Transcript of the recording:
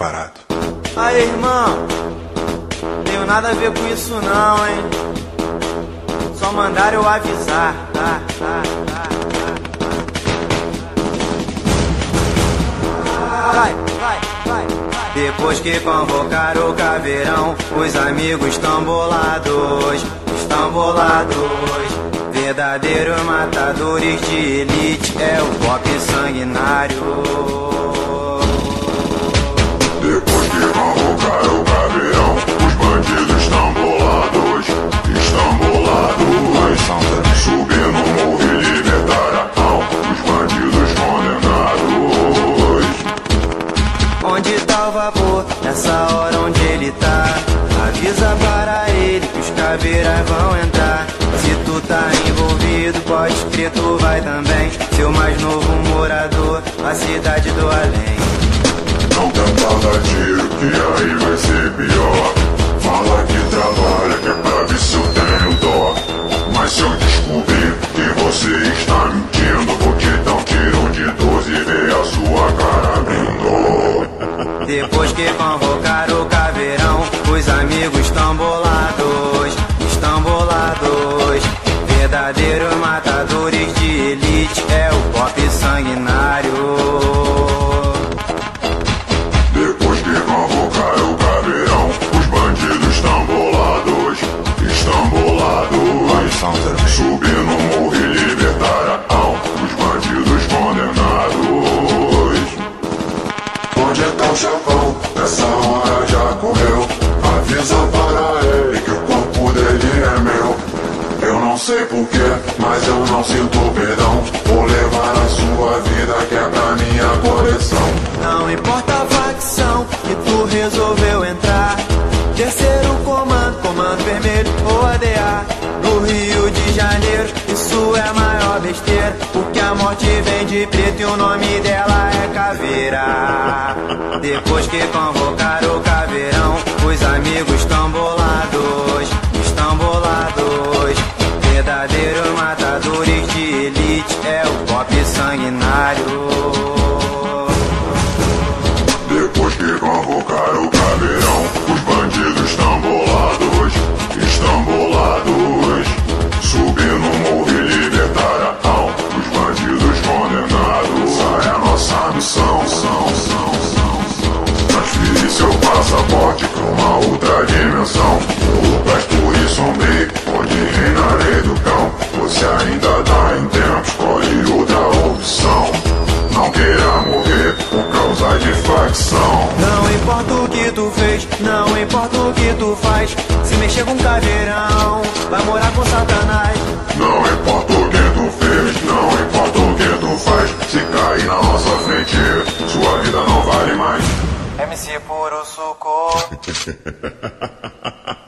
parado. Aí, irmão, tenho nada a ver com isso não, hein? Só mandaram eu avisar, tá, tá, tá. Depois que convocaram o caveirão, os amigos estão bolados, estão bolados. Verdadeiros matadores de elite é o pop sanguinário. Caveiras vão entrar. Se tu tá envolvido, pode crer, tu vai também. Seu mais novo morador, a cidade do além. Não dar tiro, que aí vai ser pior. Fala que trabalha, que é pra ver se eu tenho dó. Mas se eu descobrir que você está mentindo, vou te dar um tiro de 12 e ver a sua cara abrindo. Depois que convocaram o caveirão, os amigos estão bolados. Verdadeiros matadores de elite é o pop sanguinário. Depois que convocaram o caveirão, os bandidos estão bolados, estão bolados. Subindo o morro e libertaram os bandidos condenados. Onde é tá o chefão? Essa hora não sei porquê, mas eu não sinto perdão. Vou levar a sua vida que é pra minha coleção. Não importa a facção que tu resolveu entrar. Terceiro comando, comando vermelho ou ADA. No Rio de Janeiro, isso é a maior besteira. Porque a morte vem de preto e o nome dela é Caveira. Depois que convocaram o caveirão, matadores de elite é o pop sanguinário. Depois que convocaram o caveirão, os bandidos estão bolados, estão bolados. Subindo o morro e libertaram os bandidos condenados. Essa é a nossa missão, são, são, são. Transferir seu passaporte pra uma outra dimensão. Um lugar escuro e sombrio, Você ainda dá em tempo, escolhe outra opção. Não queira morrer por causa de facção. Não importa o que tu fez, não importa o que tu faz. Se mexer com caveirão, vai morar com Satanás. Não importa o que tu fez, não importa o que tu faz. Se cair na nossa frente, sua vida não vale mais. MC Puro Suco.